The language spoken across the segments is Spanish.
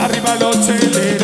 arriba los cheleros.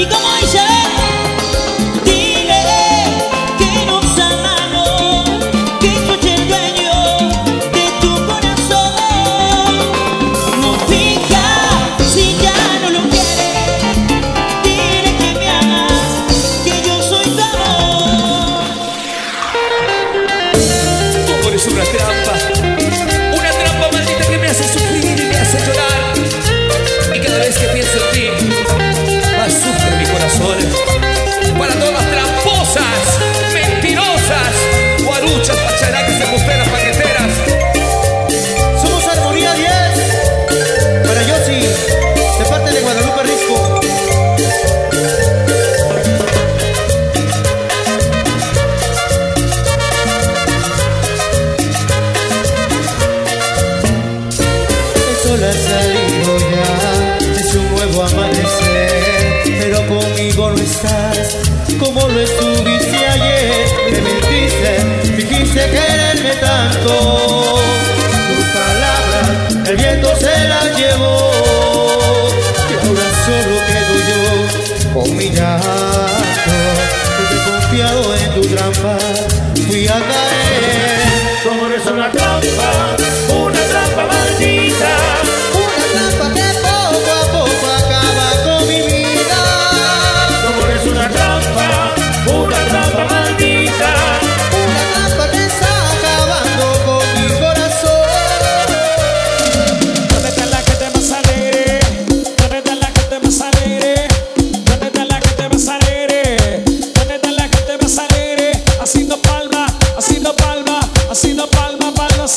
Y como no estuviste ayer, me mentiste, dijiste quererme tanto. Tus palabras, el viento se las llevó, y ahora solo quedo yo con mi llanto, porque confiado en tu trampa, fui a caer como eres una trampa. Así no palma para los